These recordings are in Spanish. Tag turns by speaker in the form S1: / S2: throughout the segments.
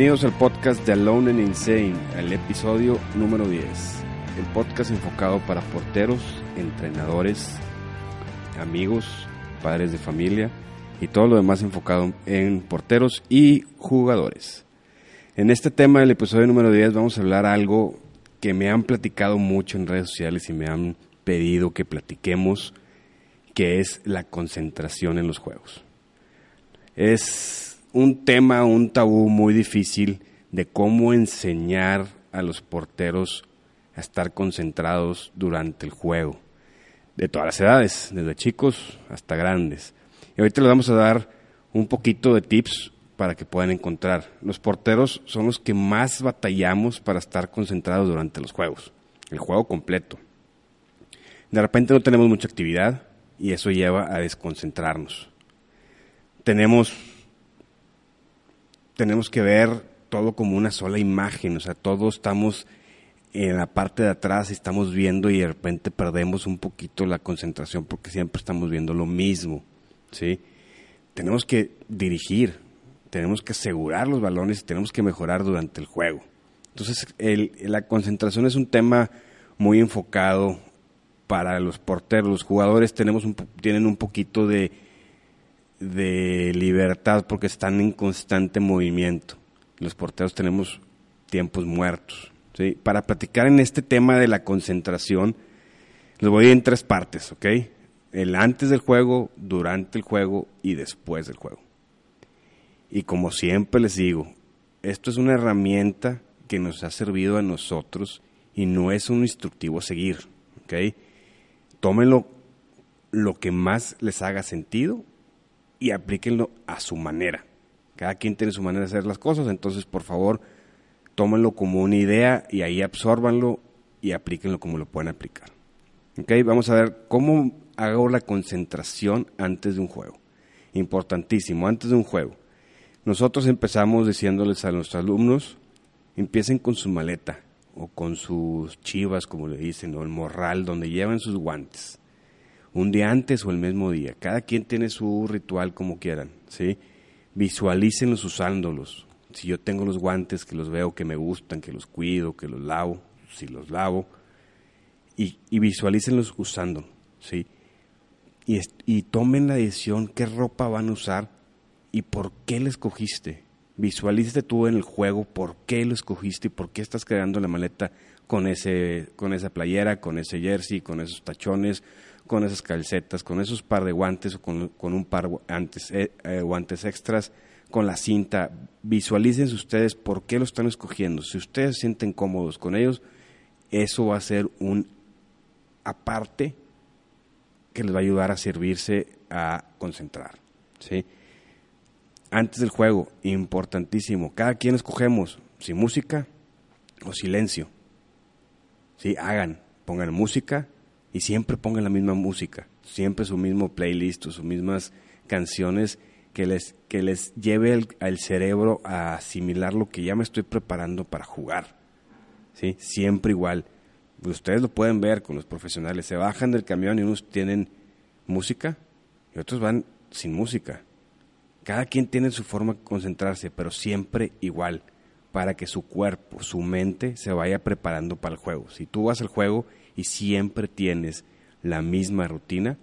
S1: Bienvenidos al podcast de Alone and Insane, el episodio número 10. El podcast enfocado para porteros, entrenadores, amigos, padres de familia y todo lo demás enfocado en porteros y jugadores. En este tema del episodio número 10 vamos a hablar algo que me han platicado mucho en redes sociales y me han pedido que platiquemos, que es la concentración en los juegos. Es un tema, un tabú muy difícil de cómo enseñar a los porteros a estar concentrados durante el juego, de todas las edades, desde chicos hasta grandes. Y ahorita les vamos a dar un poquito de tips para que puedan encontrar. Los porteros son los que más batallamos para estar concentrados durante los juegos, el juego completo. De repente no tenemos mucha actividad y eso lleva a desconcentrarnos. Tenemos, tenemos que ver todo como una sola imagen, o sea, todos estamos en la parte de atrás y estamos viendo y de repente perdemos un poquito la concentración porque siempre estamos viendo lo mismo, ¿sí? Tenemos que dirigir, tenemos que asegurar los balones y tenemos que mejorar durante el juego. Entonces, la concentración es un tema muy enfocado para los porteros. Los jugadores tenemos tienen un poquito de, de libertad porque están en constante movimiento. Los porteros tenemos tiempos muertos. Para platicar en este tema de la concentración, les voy a ir en tres partes, ¿ok? El antes del juego, durante el juego y después del juego. Y como siempre les digo, esto es una herramienta que nos ha servido a nosotros y no es un instructivo a seguir. ¿ok? Tómenlo lo que más les haga sentido y aplíquenlo a su manera. Cada quien tiene su manera de hacer las cosas, entonces por favor tómenlo como una idea y ahí absorbanlo y aplíquenlo como lo pueden aplicar. Vamos a ver cómo hago la concentración antes de un juego. Importantísimo, antes de un juego. Nosotros empezamos diciéndoles a nuestros alumnos, empiecen con su maleta o con sus chivas, como le dicen, o el morral, donde llevan sus guantes. Un día antes o el mismo día. Cada quien tiene su ritual como quieran, ¿sí? Visualícenlos usándolos. Si yo tengo los guantes que los veo que me gustan, que los cuido, que los lavo, si los lavo, y, y visualícenlos usándolos, ¿sí? Y, y tomen la decisión qué ropa van a usar y por qué lo escogiste. Visualízate tú en el juego por qué lo escogiste y por qué estás creando la maleta con, ese, con esa playera, con ese jersey, con esos tachones, con esas calcetas, con esos par de guantes o con, un par guantes, eh, eh, guantes extras, con la cinta. Visualícense ustedes por qué lo están escogiendo. Si ustedes se sienten cómodos con ellos, eso va a ser un aparte que les va a ayudar a servirse a concentrar. ¿sí? antes del juego, importantísimo. Cada quien escogemos si música o silencio. Sí, hagan, pongan música y siempre pongan la misma música, siempre su mismo playlist o sus mismas canciones que les, que les lleve al cerebro a asimilar lo que ya me estoy preparando para jugar. ¿Sí? Siempre igual. Ustedes lo pueden ver con los profesionales. Se bajan del camión y unos tienen música y otros van sin música. Cada quien tiene su forma de concentrarse, pero siempre igual, para que su cuerpo, su mente se vaya preparando para el juego. Si tú vas al juego y siempre tienes la misma rutina,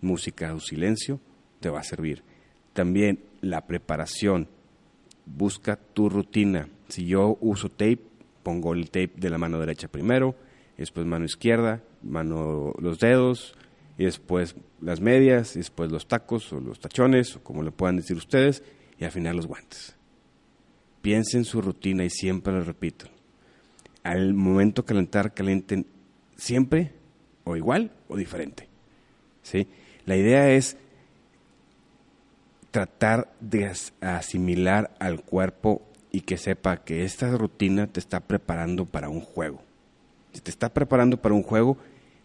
S1: música o silencio, te va a servir. También la preparación, busca tu rutina. Si yo uso tape, pongo el tape de la mano derecha primero, después mano izquierda, mano los dedos, y después las medias, y después los tacos o los tachones, o como le puedan decir ustedes, y al final los guantes. Piensen su rutina y siempre lo repito. Al momento de calentar, calienten siempre o igual o diferente. ¿sí? La idea es tratar de asimilar al cuerpo y que sepa que esta rutina te está preparando para un juego. Si te está preparando para un juego,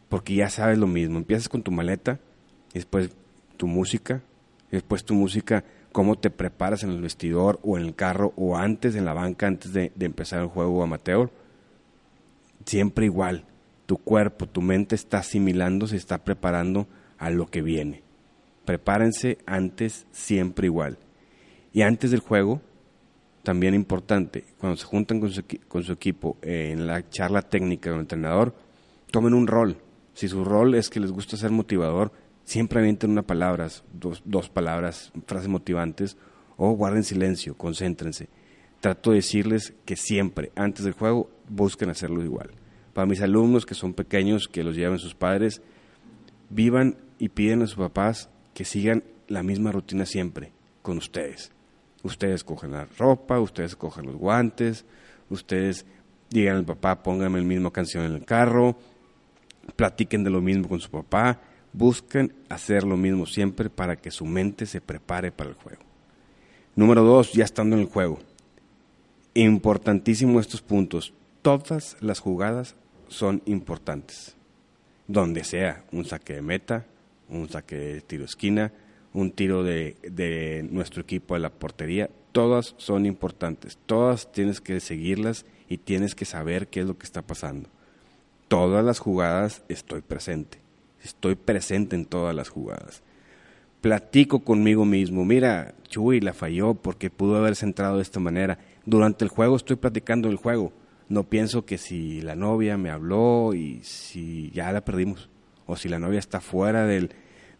S1: porque ya sabes lo mismo. Empiezas con tu maleta, después tu música, después tu música, cómo te preparas en el vestidor o en el carro o antes en la banca, antes de, empezar el juego amateur. Siempre igual. Tu cuerpo, tu mente está asimilando, se está preparando a lo que viene. Prepárense antes siempre igual. Y antes del juego, también importante, cuando se juntan con su, equipo eh, en la charla técnica con el entrenador, tomen un rol. Si su rol es que les gusta ser motivador, siempre avienten una palabra, dos, dos palabras, frases motivantes, o guarden silencio, concéntrense. Trato de decirles que siempre, antes del juego, busquen hacerlo igual. Para mis alumnos que son pequeños, que los lleven sus padres, vivan y piden a sus papás que sigan la misma rutina siempre con ustedes. Ustedes cogen la ropa, ustedes cogen los guantes, ustedes digan al papá, pónganme la misma canción en el carro, platiquen de lo mismo con su papá, busquen hacer lo mismo siempre para que su mente se prepare para el juego. Número dos, ya estando en el juego. Importantísimo estos puntos. Todas las jugadas son importantes. Donde sea, un saque de meta, un saque de tiro esquina, un tiro de, de nuestro equipo a la portería, todas son importantes. Todas tienes que seguirlas y tienes que saber qué es lo que está pasando. Todas las jugadas estoy presente. Estoy presente en todas las jugadas. Platico conmigo mismo. Mira, Chuy la falló porque pudo haberse entrado de esta manera. Durante el juego estoy platicando el juego. No pienso que si la novia me habló y si ya la perdimos. O si la novia está fuera del,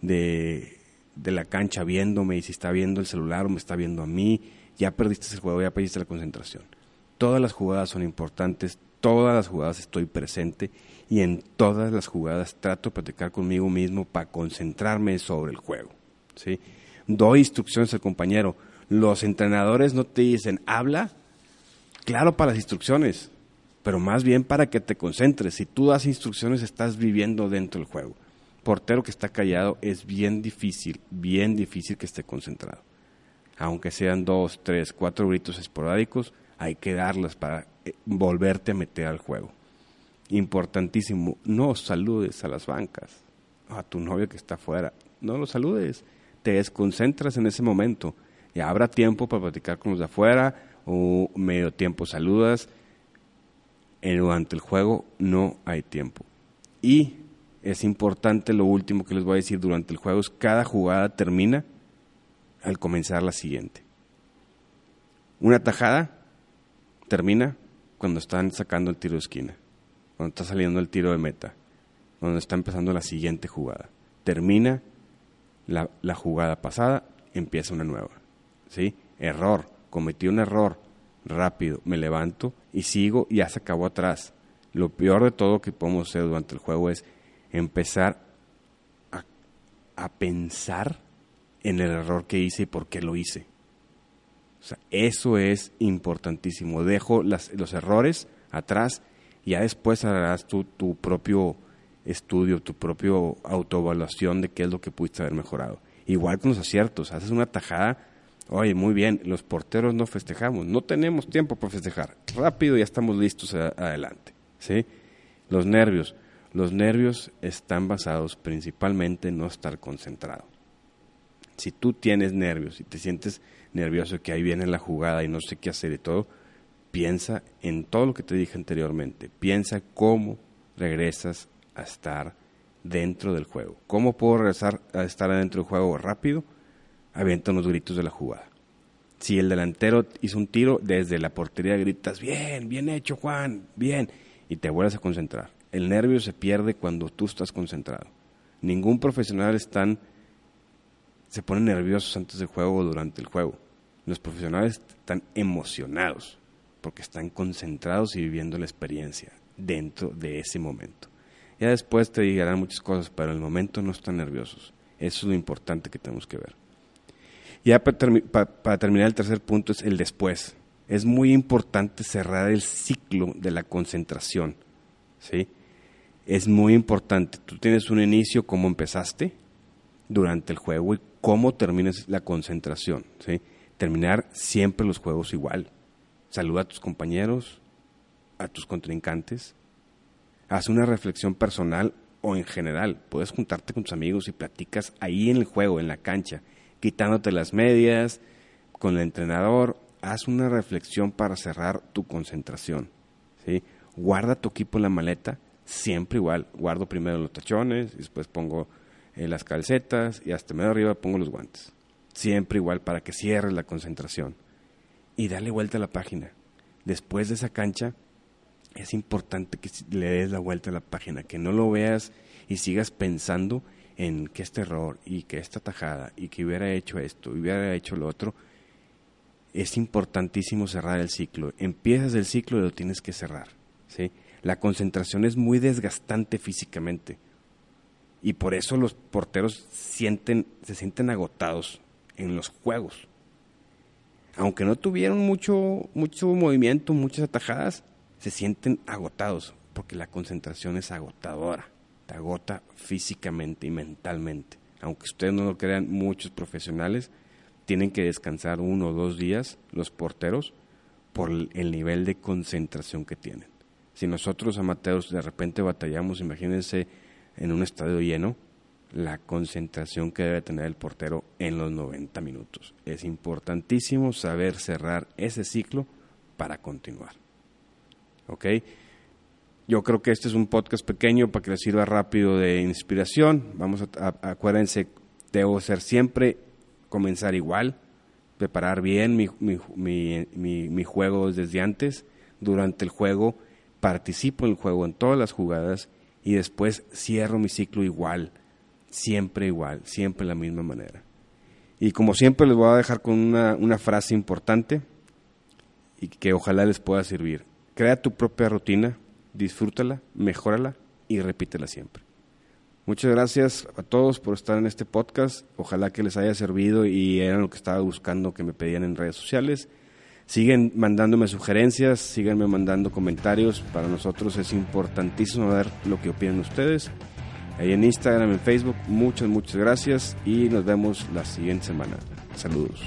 S1: de, la cancha viéndome y si está viendo el celular o me está viendo a mí. Ya perdiste el juego, ya perdiste la concentración. Todas las jugadas son importantes. Todas las jugadas estoy presente y en todas las jugadas trato de platicar conmigo mismo para concentrarme sobre el juego. ¿sí? Doy instrucciones al compañero. Los entrenadores no te dicen, habla, claro para las instrucciones, pero más bien para que te concentres. Si tú das instrucciones, estás viviendo dentro del juego. Portero que está callado es bien difícil, bien difícil que esté concentrado. Aunque sean dos, tres, cuatro gritos esporádicos, hay que darlas para eh, volverte a meter al juego importantísimo, no saludes a las bancas, a tu novio que está afuera, no lo saludes, te desconcentras en ese momento. Ya habrá tiempo para platicar con los de afuera o medio tiempo saludas. Durante el juego no hay tiempo. Y es importante lo último que les voy a decir durante el juego es cada jugada termina al comenzar la siguiente. Una tajada termina cuando están sacando el tiro de esquina cuando está saliendo el tiro de meta, cuando está empezando la siguiente jugada. Termina la, la jugada pasada, empieza una nueva. ¿Sí? Error, cometí un error, rápido, me levanto y sigo y ya se acabó atrás. Lo peor de todo que podemos hacer durante el juego es empezar a, a pensar en el error que hice y por qué lo hice. O sea, eso es importantísimo. Dejo las, los errores atrás ya después harás tu, tu propio estudio, tu propio autoevaluación de qué es lo que pudiste haber mejorado. Igual con los aciertos, haces una tajada, oye, muy bien, los porteros no festejamos, no tenemos tiempo para festejar, rápido ya estamos listos adelante, ¿sí? Los nervios, los nervios están basados principalmente en no estar concentrado. Si tú tienes nervios y te sientes nervioso que ahí viene la jugada y no sé qué hacer y todo, piensa en todo lo que te dije anteriormente. Piensa cómo regresas a estar dentro del juego. ¿Cómo puedo regresar a estar dentro del juego rápido? Avienta unos gritos de la jugada. Si el delantero hizo un tiro, desde la portería gritas, bien, bien hecho Juan, bien, y te vuelves a concentrar. El nervio se pierde cuando tú estás concentrado. Ningún profesional se pone nerviosos antes del juego o durante el juego. Los profesionales están emocionados porque están concentrados y viviendo la experiencia dentro de ese momento. Ya después te dirán muchas cosas, pero en el momento no están nerviosos. Eso es lo importante que tenemos que ver. Ya para, terminar el tercer punto es el después. Es muy importante cerrar el ciclo de la concentración. ¿sí? Es muy importante. Tú tienes un inicio, cómo empezaste durante el juego y cómo terminas la concentración. ¿sí? Terminar siempre los juegos igual Saluda a tus compañeros, a tus contrincantes. Haz una reflexión personal o en general. Puedes juntarte con tus amigos y platicas ahí en el juego, en la cancha, quitándote las medias, con el entrenador. Haz una reflexión para cerrar tu concentración. ¿sí? Guarda tu equipo en la maleta, siempre igual. Guardo primero los tachones, después pongo eh, las calcetas y hasta medio arriba pongo los guantes. Siempre igual para que cierres la concentración y dale vuelta a la página. Después de esa cancha, es importante que le des la vuelta a la página, que no lo veas y sigas pensando en que este error y que esta tajada y que hubiera hecho esto y hubiera hecho lo otro. Es importantísimo cerrar el ciclo. Empiezas el ciclo y lo tienes que cerrar. ¿sí? La concentración es muy desgastante físicamente y por eso los porteros sienten, se sienten agotados en los juegos. Aunque no tuvieron mucho, mucho movimiento, muchas atajadas, se sienten agotados, porque la concentración es agotadora, te agota físicamente y mentalmente. Aunque ustedes no lo crean, muchos profesionales tienen que descansar uno o dos días, los porteros, por el nivel de concentración que tienen. Si nosotros amateurs de repente batallamos, imagínense en un estadio lleno, la concentración que debe tener el portero en los 90 minutos. Es importantísimo saber cerrar ese ciclo para continuar. ¿ok? Yo creo que este es un podcast pequeño para que les sirva rápido de inspiración. Vamos a, acuérdense, debo ser siempre comenzar igual, preparar bien mi, mi, mi, juego desde antes. Durante el juego participo en el juego en todas las jugadas y después cierro mi ciclo igual, siempre igual, siempre de la misma manera. Y como siempre les voy a dejar con una, una frase importante y que ojalá les pueda servir. Crea tu propia rutina, disfrútala, mejórala y repítela siempre. Muchas gracias a todos por estar en este podcast. Ojalá que les haya servido y era lo que estaba buscando que me pedían en redes sociales. Siguen mandándome sugerencias, síganme mandando comentarios. Para nosotros es importantísimo ver lo que opinan ustedes. Ahí en Instagram, en Facebook. Muchas, muchas gracias y nos vemos la siguiente semana. Saludos.